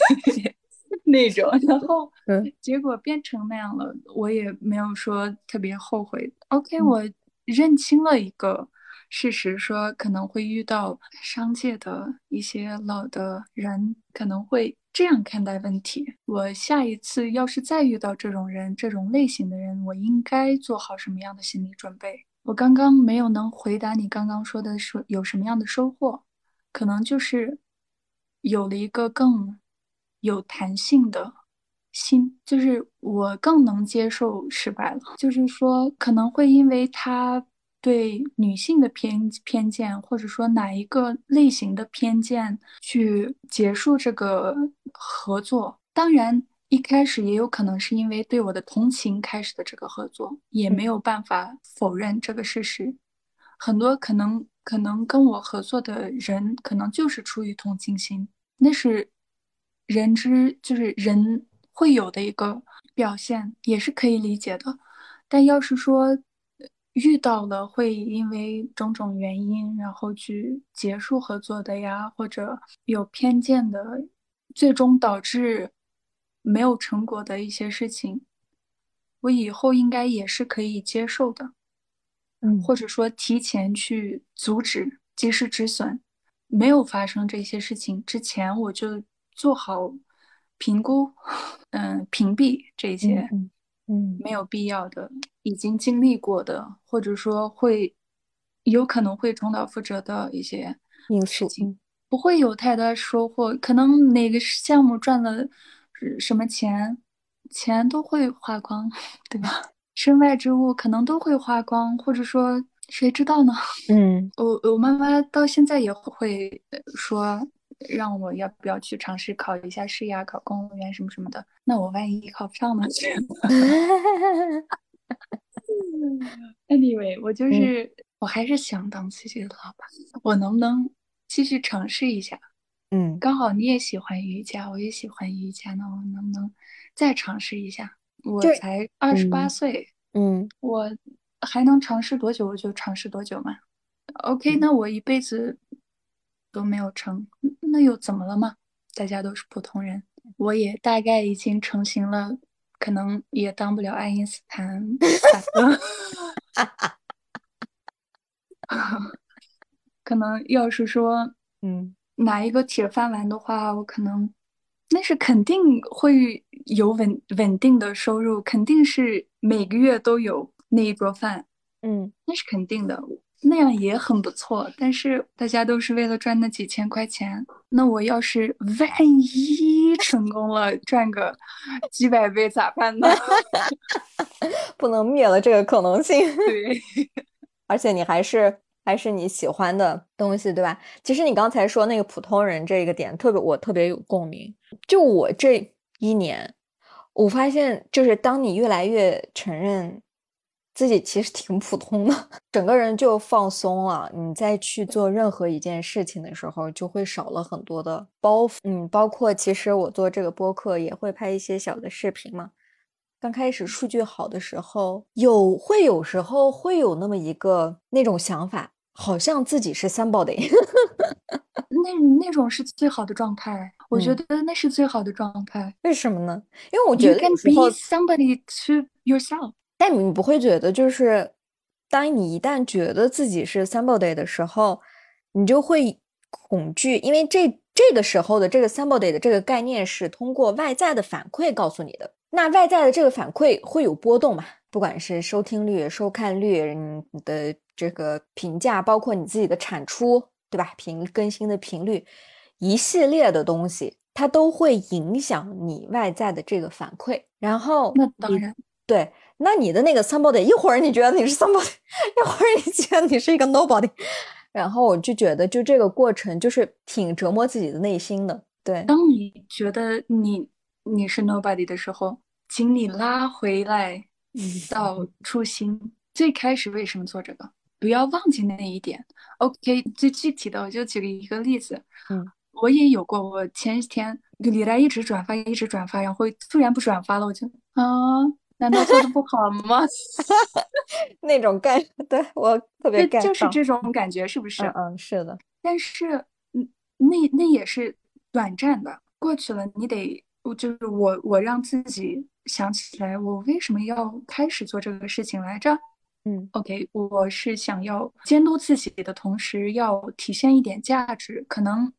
那种，然后，嗯结果变成那样了，我也没有说特别后悔。OK，我认清了一个事实，说可能会遇到商界的一些老的人，可能会这样看待问题。我下一次要是再遇到这种人，这种类型的人，我应该做好什么样的心理准备？我刚刚没有能回答你刚刚说的是有什么样的收获，可能就是有了一个更有弹性的心，就是我更能接受失败了。就是说可能会因为他对女性的偏偏见，或者说哪一个类型的偏见去结束这个合作，当然。一开始也有可能是因为对我的同情开始的这个合作，也没有办法否认这个事实。很多可能可能跟我合作的人，可能就是出于同情心，那是人之就是人会有的一个表现，也是可以理解的。但要是说遇到了会因为种种原因，然后去结束合作的呀，或者有偏见的，最终导致。没有成果的一些事情，我以后应该也是可以接受的，嗯，或者说提前去阻止，及时止损。没有发生这些事情之前，我就做好评估，嗯，屏蔽这些，嗯，没有必要的，已经经历过的，或者说会有可能会重蹈覆辙的一些因素，不会有太大收获。可能哪个项目赚了。什么钱，钱都会花光，对吧？身外之物可能都会花光，或者说谁知道呢？嗯，我我妈妈到现在也会说，让我要不要去尝试考一下试呀，考公务员什么什么的。那我万一考不上呢？Anyway，我就是，我还是想当自己的老板。我能不能继续尝试一下？嗯，刚好你也喜欢瑜伽，我也喜欢瑜伽，那我能不能再尝试一下？我才二十八岁，嗯，我还能尝试多久我就尝试多久嘛。OK，那我一辈子都没有成，那又怎么了嘛？大家都是普通人，我也大概已经成型了。可能也当不了爱因斯坦，可能要是说，嗯，拿一个铁饭碗的话，我可能那是肯定会有稳稳定的收入，肯定是每个月都有那一桌饭，嗯，那是肯定的。那样也很不错，但是大家都是为了赚那几千块钱。那我要是万一成功了，赚个几百倍咋办呢？不能灭了这个可能性。对，而且你还是还是你喜欢的东西，对吧？其实你刚才说那个普通人这个点，特别我特别有共鸣。就我这一年，我发现，就是当你越来越承认。自己其实挺普通的，整个人就放松了。你再去做任何一件事情的时候，就会少了很多的包袱。嗯，包括其实我做这个播客也会拍一些小的视频嘛。刚开始数据好的时候，有会有时候会有那么一个那种想法，好像自己是 somebody。那那种是最好的状态，我觉得那是最好的状态。为什么呢？因为我觉得 you can be somebody to yourself。但你不会觉得，就是当你一旦觉得自己是 somebody 的时候，你就会恐惧，因为这这个时候的这个 somebody 的这个概念是通过外在的反馈告诉你的。那外在的这个反馈会有波动嘛？不管是收听率、收看率，你的这个评价，包括你自己的产出，对吧？频更新的频率，一系列的东西，它都会影响你外在的这个反馈。然后，那当然。对，那你的那个 somebody，一会儿你觉得你是 somebody，一会儿你觉得你是一个 nobody，然后我就觉得，就这个过程就是挺折磨自己的内心的。对，当你觉得你你是 nobody 的时候，请你拉回来到初心，最开始为什么做这个？不要忘记那一点。OK，最具体的，我就举了一个例子。嗯，我也有过，我前几天李来一直转发，一直转发，然后突然不转发了，我就啊。难道做的不好吗？那种感，对我特别感，就是这种感觉，是不是？嗯，是的。但是，嗯，那那也是短暂的，过去了，你得，就是我，我让自己想起来，我为什么要开始做这个事情来着？嗯，OK，我是想要监督自己的同时，要体现一点价值。可能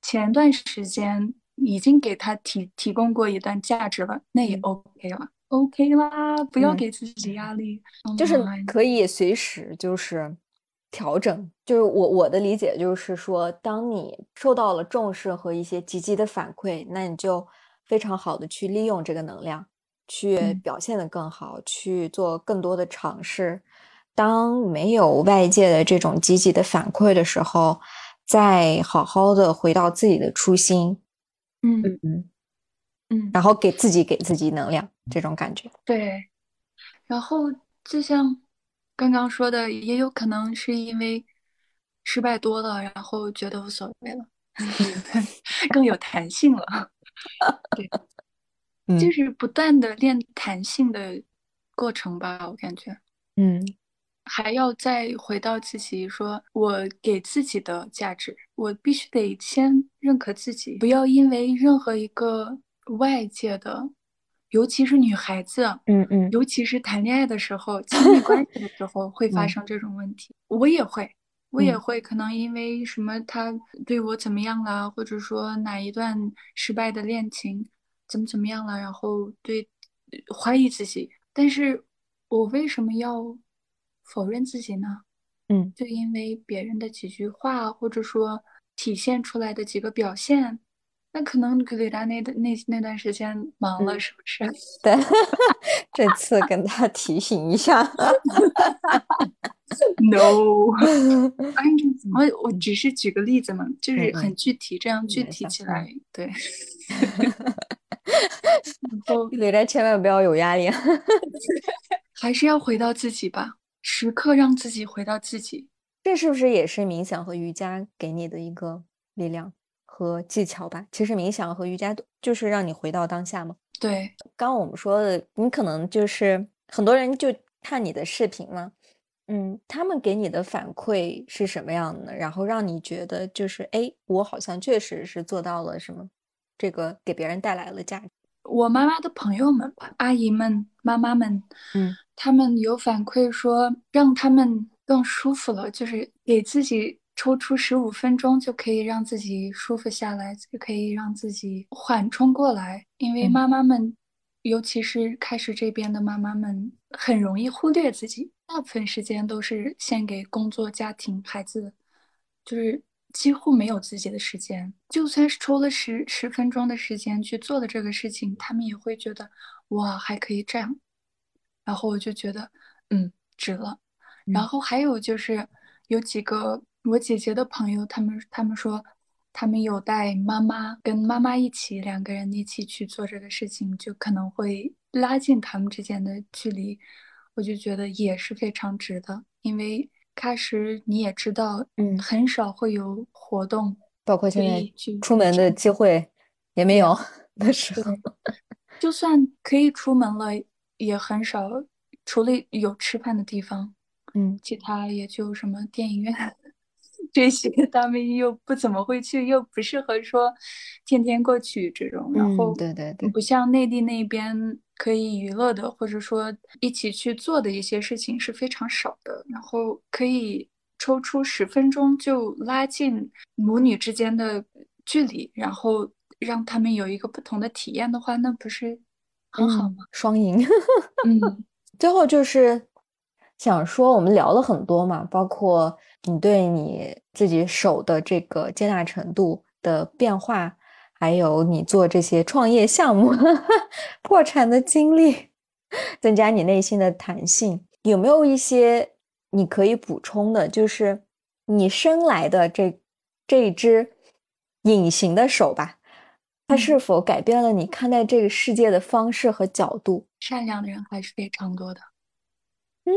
前段时间已经给他提提供过一段价值了，那也 OK 了。OK 啦，不要给自己压力，就是可以随时就是调整。就是我我的理解就是说，当你受到了重视和一些积极的反馈，那你就非常好的去利用这个能量，去表现的更好，去做更多的尝试。当没有外界的这种积极的反馈的时候，再好好的回到自己的初心。嗯嗯。嗯，然后给自己给自己能量，这种感觉。对，然后就像刚刚说的，也有可能是因为失败多了，然后觉得无所谓了，更有弹性了。对，就是不断的练弹性的过程吧，我感觉。嗯，还要再回到自己，说我给自己的价值，我必须得先认可自己，不要因为任何一个。外界的，尤其是女孩子，嗯嗯，尤其是谈恋爱的时候，亲密关系的时候，会发生这种问题。我也会，我也会，可能因为什么他对我怎么样了，或者说哪一段失败的恋情怎么怎么样了，然后对怀疑自己。但是我为什么要否认自己呢？嗯，就因为别人的几句话，或者说体现出来的几个表现。那可能格雷达那的那那段时间忙了，是不是？对，这次跟他提醒一下。No，我我只是举个例子嘛，就是很具体，这样具体起来，对。然后，李斋千万不要有压力，还是要回到自己吧，时刻让自己回到自己。这是不是也是冥想和瑜伽给你的一个力量和技巧吧？其实冥想和瑜伽就是让你回到当下嘛。对，刚刚我们说的，你可能就是很多人就看你的视频嘛。嗯，他们给你的反馈是什么样的？然后让你觉得就是，哎，我好像确实是做到了什么，这个给别人带来了价值。我妈妈的朋友们、阿姨们、妈妈们，嗯，他们有反馈说，让他们更舒服了，就是给自己抽出十五分钟，就可以让自己舒服下来，就可以让自己缓冲过来。因为妈妈们，尤其是开始这边的妈妈们，很容易忽略自己。大部分时间都是献给工作、家庭、孩子，就是几乎没有自己的时间。就算是抽了十十分钟的时间去做的这个事情，他们也会觉得哇，还可以这样。然后我就觉得，嗯，值了。然后还有就是有几个我姐姐的朋友，他们他们说，他们有带妈妈跟妈妈一起，两个人一起去做这个事情，就可能会拉近他们之间的距离。我就觉得也是非常值的，因为开始你也知道，嗯，很少会有活动，包括现在出门的机会也没有 的时候，就算可以出门了，也很少，除了有吃饭的地方，嗯，其他也就什么电影院这些，他们又不怎么会去，又不适合说天天过去这种，然后对对对，不像内地那边。可以娱乐的，或者说一起去做的一些事情是非常少的。然后可以抽出十分钟就拉近母女之间的距离，然后让他们有一个不同的体验的话，那不是很好吗？双赢。嗯，最后就是想说，我们聊了很多嘛，包括你对你自己手的这个接纳程度的变化。还有你做这些创业项目 破产的经历，增加你内心的弹性，有没有一些你可以补充的？就是你生来的这这一只隐形的手吧，它是否改变了你看待这个世界的方式和角度？善良的人还是非常多的，嗯，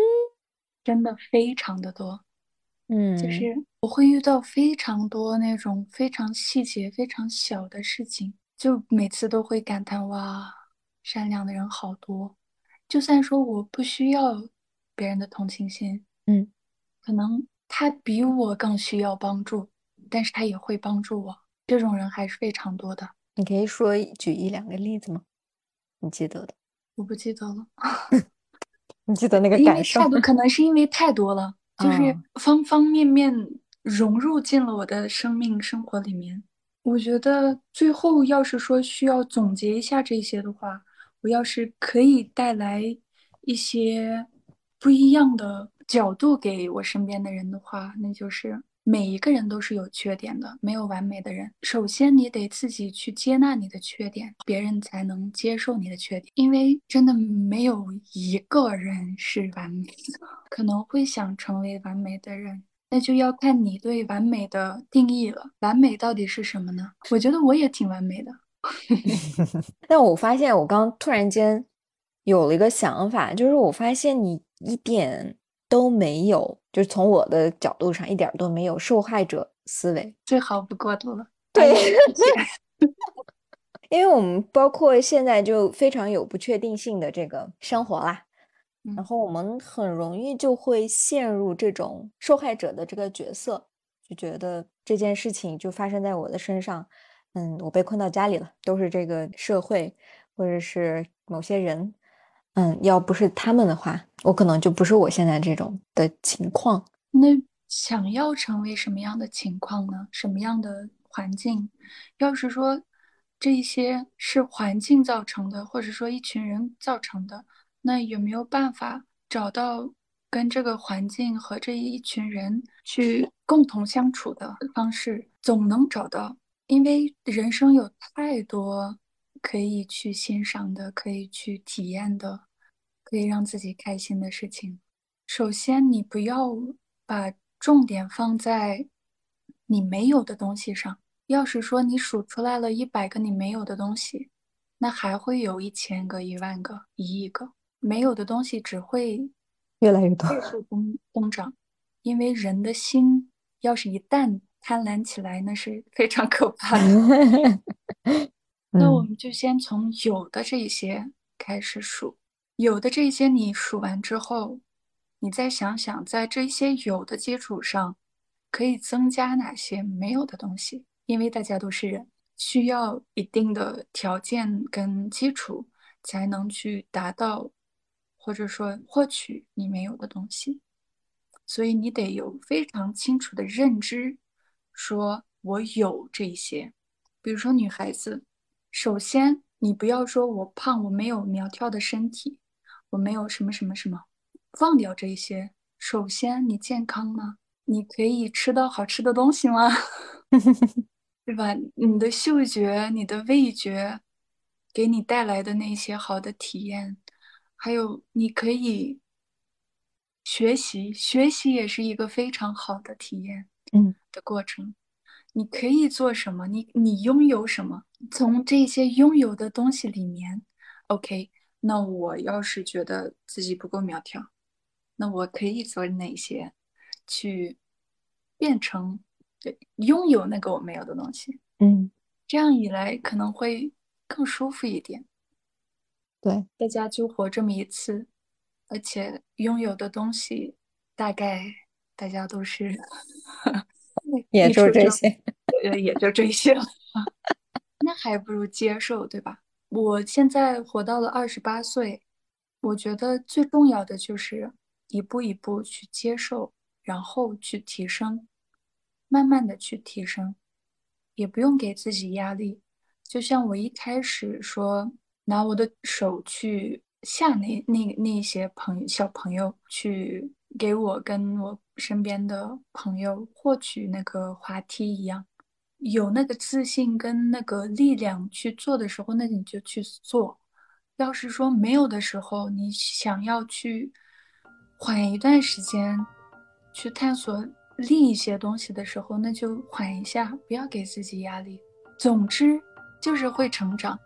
真的非常的多。嗯，就是我会遇到非常多那种非常细节、非常小的事情，就每次都会感叹哇，善良的人好多。就算说我不需要别人的同情心，嗯，可能他比我更需要帮助，但是他也会帮助我。这种人还是非常多的。你可以说举一两个例子吗？你记得的？我不记得了。你记得那个感受？太多，可能是因为太多了。就是方方面面融入进了我的生命生活里面。我觉得最后要是说需要总结一下这些的话，我要是可以带来一些不一样的角度给我身边的人的话，那就是。每一个人都是有缺点的，没有完美的人。首先，你得自己去接纳你的缺点，别人才能接受你的缺点。因为真的没有一个人是完美的，可能会想成为完美的人，那就要看你对完美的定义了。完美到底是什么呢？我觉得我也挺完美的。但我发现，我刚突然间有了一个想法，就是我发现你一点。都没有，就是从我的角度上一点都没有受害者思维，最好不过度了。对，因为我们包括现在就非常有不确定性的这个生活啦，然后我们很容易就会陷入这种受害者的这个角色，就觉得这件事情就发生在我的身上，嗯，我被困到家里了，都是这个社会或者是某些人。嗯，要不是他们的话，我可能就不是我现在这种的情况。那想要成为什么样的情况呢？什么样的环境？要是说这些是环境造成的，或者说一群人造成的，那有没有办法找到跟这个环境和这一群人去共同相处的方式？总能找到，因为人生有太多。可以去欣赏的，可以去体验的，可以让自己开心的事情。首先，你不要把重点放在你没有的东西上。要是说你数出来了一百个你没有的东西，那还会有一千个、一万个、一亿个没有的东西，只会越来越多，倍数 增增长。因为人的心要是一旦贪婪起来，那是非常可怕的。那我们就先从有的这一些开始数，有的这些你数完之后，你再想想，在这些有的基础上，可以增加哪些没有的东西。因为大家都是人，需要一定的条件跟基础，才能去达到，或者说获取你没有的东西。所以你得有非常清楚的认知，说我有这些。比如说女孩子，首先你不要说我胖，我没有苗条的身体，我没有什么什么什么，忘掉这些。首先你健康吗？你可以吃到好吃的东西吗？对吧？你的嗅觉、你的味觉，给你带来的那些好的体验，还有你可以学习，学习也是一个非常好的体验，嗯，的过程。你可以做什么？你你拥有什么？从这些拥有的东西里面，OK，那我要是觉得自己不够苗条，那我可以做哪些，去变成。对，拥有那个我没有的东西，嗯，这样一来可能会更舒服一点。对，大家就活这么一次，而且拥有的东西大概大家都是，也就这些，呃，也就这些了。那还不如接受，对吧？我现在活到了二十八岁，我觉得最重要的就是一步一步去接受，然后去提升。慢慢的去提升，也不用给自己压力。就像我一开始说，拿我的手去吓那那那些朋小朋友，去给我跟我身边的朋友获取那个滑梯一样，有那个自信跟那个力量去做的时候，那你就去做。要是说没有的时候，你想要去缓一段时间，去探索。另一些东西的时候，那就缓一下，不要给自己压力。总之就是会成长，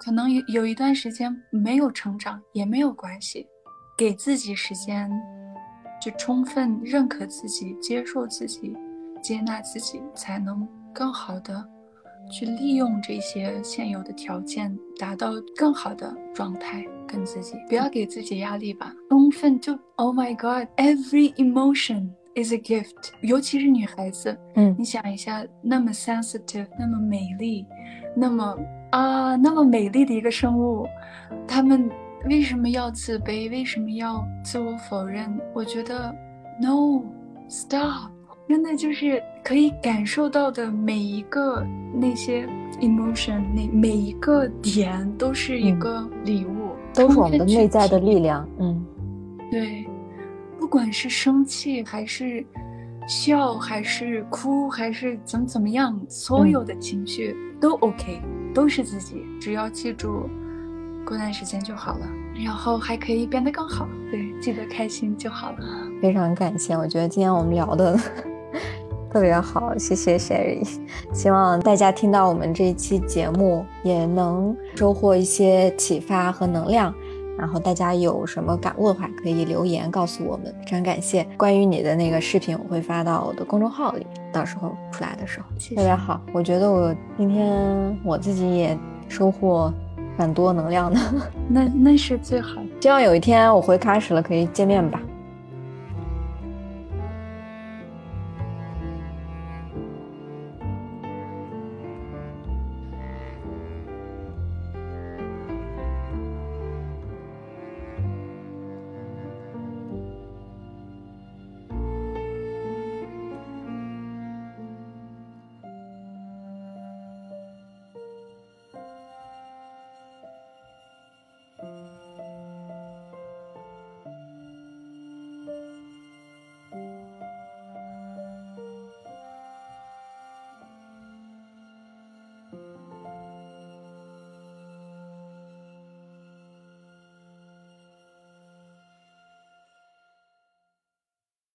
可能有有一段时间没有成长也没有关系，给自己时间，就充分认可自己、接受自己、接纳自己，才能更好的去利用这些现有的条件，达到更好的状态。跟自己不要给自己压力吧，充分就 Oh my God，every emotion。is a gift，尤其是女孩子，嗯，你想一下，那么 sensitive，那么美丽，那么啊，那么美丽的一个生物，她们为什么要自卑？为什么要自我否认？我觉得，no，stop，真的就是可以感受到的每一个那些 emotion，那每一个点都是一个礼物，都是我们的内在的力量，嗯，对。不管是生气还是笑，还是哭，还是怎么怎么样，所有的情绪都 OK，都是自己。只要记住过段时间就好了，然后还可以变得更好。对，记得开心就好了。非常感谢，我觉得今天我们聊的 特别好，谢谢 Sherry。希望大家听到我们这一期节目也能收获一些启发和能量。然后大家有什么感悟的话，可以留言告诉我们，非常感谢。关于你的那个视频，我会发到我的公众号里，到时候出来的时候，特别好。我觉得我今天我自己也收获蛮多能量的，那那是最好。希望有一天我回喀什了，可以见面吧。